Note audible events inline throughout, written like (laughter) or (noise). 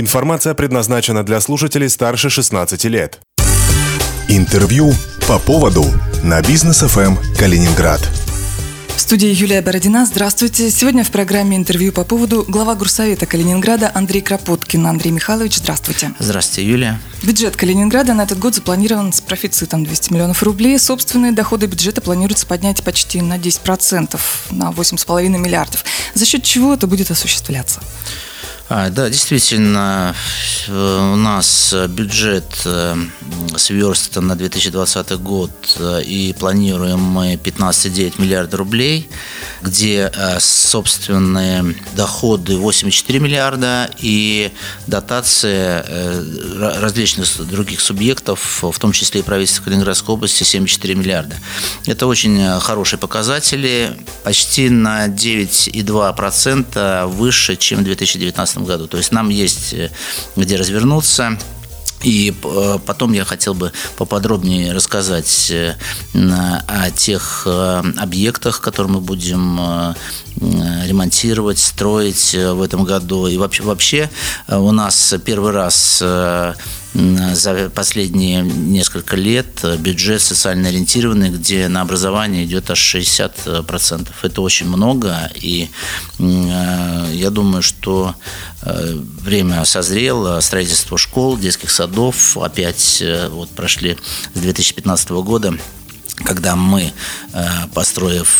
Информация предназначена для слушателей старше 16 лет. Интервью по поводу на бизнес ФМ Калининград. В студии Юлия Бородина. Здравствуйте. Сегодня в программе интервью по поводу глава Горсовета Калининграда Андрей Кропоткин. Андрей Михайлович, здравствуйте. Здравствуйте, Юлия. Бюджет Калининграда на этот год запланирован с профицитом 200 миллионов рублей. Собственные доходы бюджета планируется поднять почти на 10%, на 8,5 миллиардов. За счет чего это будет осуществляться? А, да, действительно, э, у нас бюджет э, сверстан на 2020 год э, и планируем мы 15,9 миллиарда рублей, где собственные доходы 8,4 миллиарда и дотации различных других субъектов, в том числе и правительства Калининградской области, 7,4 миллиарда. Это очень хорошие показатели, почти на 9,2% выше, чем в 2019 году. То есть нам есть э, где развернуться. И э, потом я хотел бы поподробнее рассказать э, о тех объектах, которые мы будем ремонтировать, строить в этом году. И вообще, вообще у нас первый раз за последние несколько лет бюджет социально ориентированный, где на образование идет аж 60%. Это очень много, и я думаю, что э, время созрело, строительство школ, детских садов опять э, вот прошли с 2015 года когда мы, э,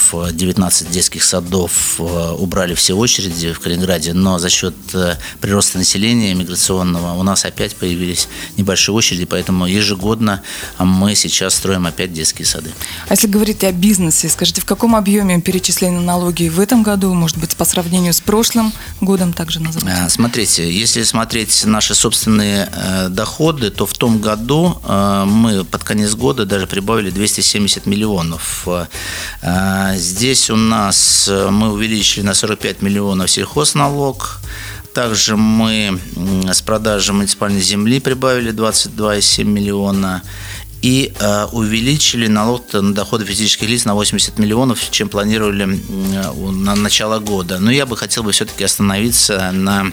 построив 19 детских садов, э, убрали все очереди в Калининграде, но за счет э, прироста населения миграционного у нас опять появились небольшие очереди, поэтому ежегодно мы сейчас строим опять детские сады. А если говорить о бизнесе, скажите, в каком объеме перечислены налоги в этом году, может быть, по сравнению с прошлым годом также назовите? Смотрите, если смотреть наши собственные доходы, то в том году мы под конец года даже прибавили 270 70 миллионов. Здесь у нас э, мы увеличили на 45 миллионов сельхозналог. Также мы с продажи муниципальной земли прибавили 22,7 миллиона и э, увеличили налог на доходы физических лиц на 80 миллионов, чем планировали на начало года. Но я бы хотел бы все-таки остановиться на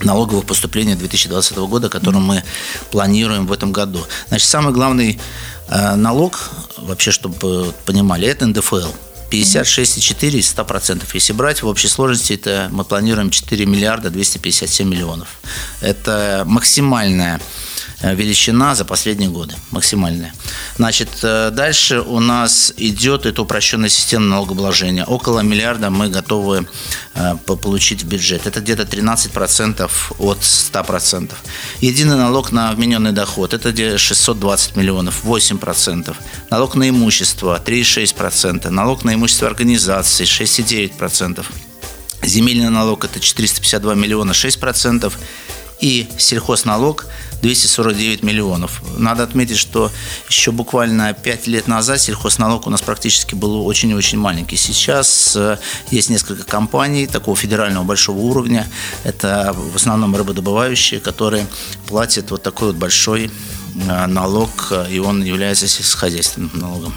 налоговых поступлений 2020 года, которые мы планируем в этом году. Значит, самый главный э, налог, вообще, чтобы понимали, это НДФЛ. 56,4 из 100%. Если брать в общей сложности, это мы планируем 4 миллиарда 257 миллионов. Это максимальная величина за последние годы, максимальная. Значит, э, дальше у нас идет эта упрощенная система налогообложения. Около миллиарда мы готовы э, получить в бюджет. Это где-то 13% от 100%. Единый налог на вмененный доход – это где 620 миллионов, 8%. Налог на имущество – 3,6%. Налог на имущество организации – 6,9%. Земельный налог – это 452 миллиона, 6% и сельхозналог 249 миллионов. Надо отметить, что еще буквально 5 лет назад сельхозналог у нас практически был очень-очень маленький. Сейчас э, есть несколько компаний такого федерального большого уровня. Это в основном рыбодобывающие, которые платят вот такой вот большой э, налог, и он является сельскохозяйственным налогом.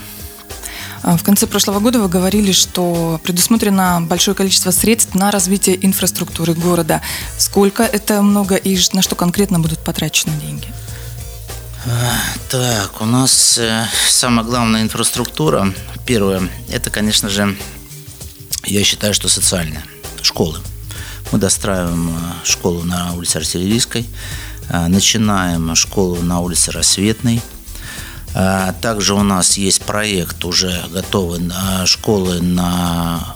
А, в конце прошлого года вы говорили, что предусмотрено большое количество средств на развитие инфраструктуры города. Сколько это много и на что конкретно будут потрачены деньги? А, так, у нас э, самая главная инфраструктура, первое, это, конечно же, я считаю, что социальная, школы. Мы достраиваем э, школу на улице Артиллерийской, э, начинаем школу на улице Рассветной – а, также у нас есть проект уже готовый школы на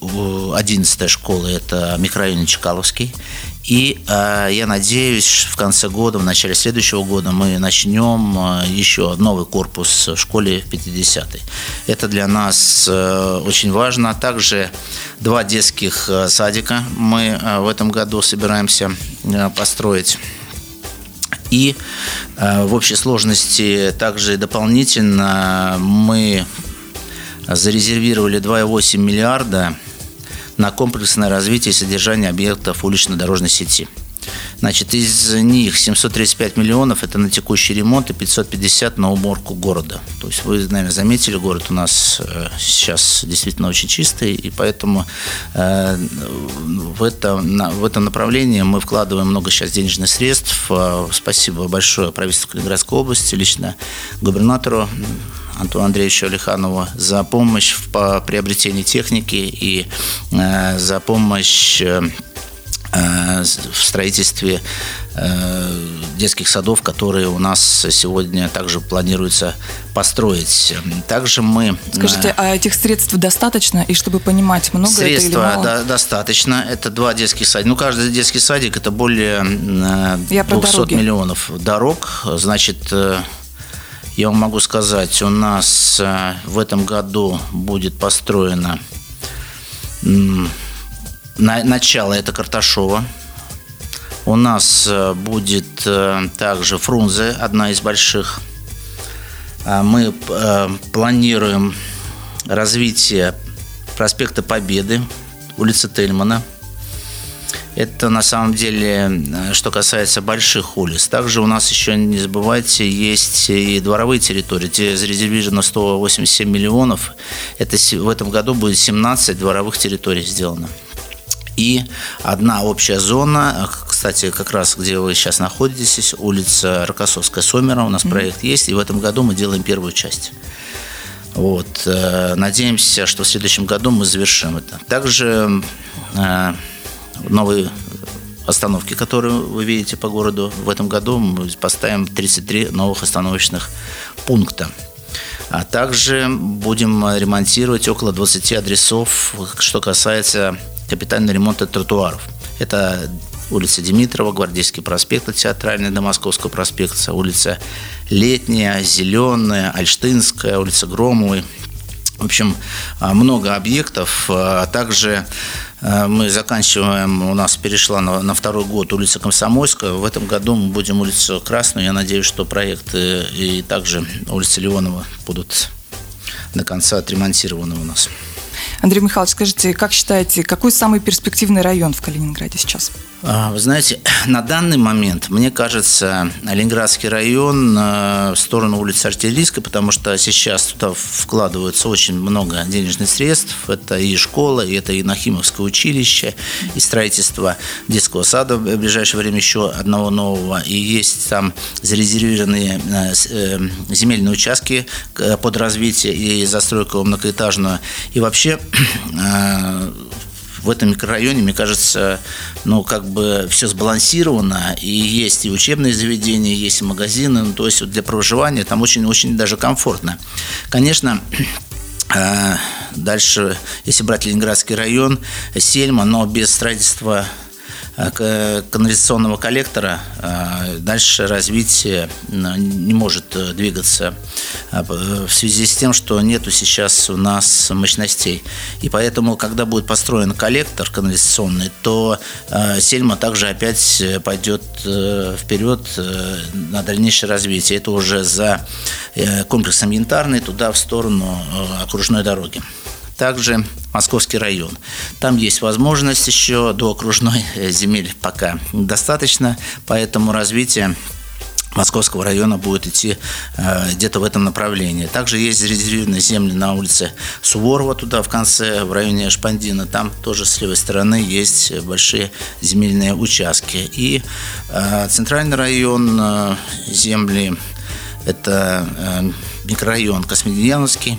11 школы, это микрорайон Чекаловский. И э, я надеюсь, в конце года, в начале следующего года мы начнем э, еще новый корпус в школе 50-й. Это для нас э, очень важно. Также два детских э, садика мы э, в этом году собираемся э, построить. И э, в общей сложности также дополнительно мы зарезервировали 2,8 миллиарда на комплексное развитие и содержание объектов улично-дорожной сети. Значит, из них 735 миллионов – это на текущий ремонт и 550 на уборку города. То есть вы, наверное, заметили, город у нас э, сейчас действительно очень чистый, и поэтому э, в, это, в этом направлении мы вкладываем много сейчас денежных средств. Э, спасибо большое правительству Калининградской области, лично губернатору Антону Андреевичу Алиханову за помощь в приобретении техники и за помощь в строительстве э, детских садов, которые у нас сегодня также планируется построить. Также мы... Скажите, а этих средств достаточно? И чтобы понимать, много Средства это или мало? Да, достаточно. Это два детских садика. Ну, каждый детский садик – это более Я 200 миллионов дорог. Значит, я вам могу сказать, у нас в этом году будет построено на, начало это Карташова. У нас э, будет э, также Фрунзе, одна из больших. А мы э, планируем развитие проспекта Победы, улицы Тельмана. Это на самом деле, что касается больших улиц. Также у нас еще, не забывайте, есть и дворовые территории, где зарезервировано 187 миллионов. Это в этом году будет 17 дворовых территорий сделано и одна общая зона, кстати, как раз где вы сейчас находитесь, улица Рокоссовская, Сомера, у нас mm-hmm. проект есть, и в этом году мы делаем первую часть. Вот. Э, надеемся, что в следующем году мы завершим это. Также э, новые остановки, которые вы видите по городу, в этом году мы поставим 33 новых остановочных пункта. А также будем ремонтировать около 20 адресов, что касается капитального ремонта тротуаров. Это улица Димитрова, Гвардейский проспект, Театральный до Московского проспекта, улица Летняя, Зеленая, Альштинская, улица Громовой. В общем, а, много объектов. А также а, мы заканчиваем, у нас перешла на, на второй год улица Комсомольская. В этом году мы будем улицу Красную. Я надеюсь, что проекты и также улица Леонова будут до конца отремонтированы у нас. Андрей Михайлович, скажите, как считаете, какой самый перспективный район в Калининграде сейчас? А, вы знаете, (clears throat) на данный момент, мне кажется, Ленинградский район э, в сторону улицы Артиллерийской, потому что сейчас туда вкладывается очень много денежных средств. Это и школа, и это и Нахимовское училище, и строительство детского сада в ближайшее время еще одного нового. И есть там зарезервированные э, э, земельные участки под развитие и застройку многоэтажную. И вообще в этом микрорайоне, мне кажется, ну, как бы все сбалансировано, и есть и учебные заведения, есть и магазины, ну, то есть вот для проживания там очень-очень даже комфортно. Конечно, э, (clears throat) Дальше, если брать Ленинградский район, Сельма, но без строительства канализационного коллектора э, дальше развитие не может э, двигаться в связи с тем, что нету сейчас у нас мощностей. И поэтому, когда будет построен коллектор канализационный, то Сельма также опять пойдет вперед на дальнейшее развитие. Это уже за комплексом янтарный туда в сторону окружной дороги также Московский район. Там есть возможность еще до окружной э, земель пока достаточно, поэтому развитие Московского района будет идти э, где-то в этом направлении. Также есть зарезервированные земли на улице Суворова, туда в конце, в районе Шпандина. Там тоже с левой стороны есть большие земельные участки. И э, центральный район э, земли – это э, микрорайон Космодемьяновский,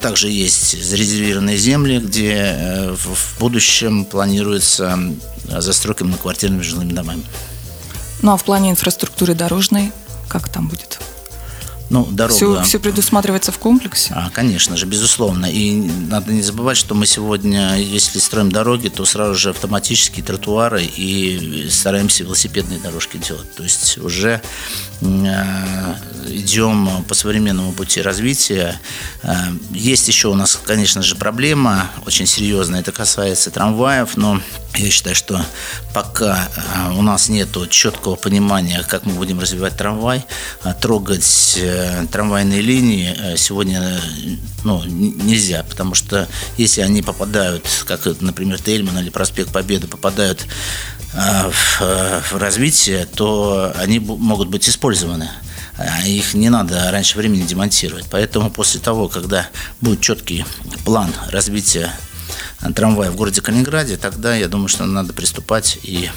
также есть зарезервированные земли, где э, в будущем планируется застройка многоквартирными жилыми домами. Ну а в плане инфраструктуры дорожной, как там будет? Ну, дорога... Все, все предусматривается в комплексе? А, конечно же, безусловно. И надо не забывать, что мы сегодня, если строим дороги, то сразу же автоматические тротуары и стараемся велосипедные дорожки делать. То есть уже э, идем по современному пути развития. Э, есть еще у нас, конечно же, проблема очень серьезная. Это касается трамваев, но я считаю, что пока э, у нас нет четкого понимания, как мы будем развивать трамвай, трогать трамвайные линии э, сегодня ну, нельзя, потому что если они попадают, как, например, Тельман или проспект Победы, попадают в развитие, то они могут быть использованы. А их не надо раньше времени демонтировать. Поэтому после того, когда будет четкий план развития трамвая в городе Калининграде, тогда я думаю, что надо приступать и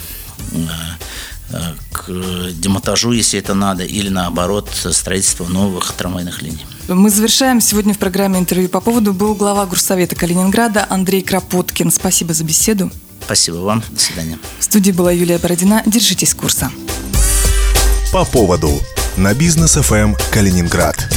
к демонтажу, если это надо, или наоборот, строительство новых трамвайных линий. Мы завершаем. Сегодня в программе интервью по поводу был глава Горсовета Калининграда Андрей Кропоткин. Спасибо за беседу. Спасибо вам. До свидания. В студии была Юлия Бородина. Держитесь курса. По поводу на бизнес ФМ Калининград.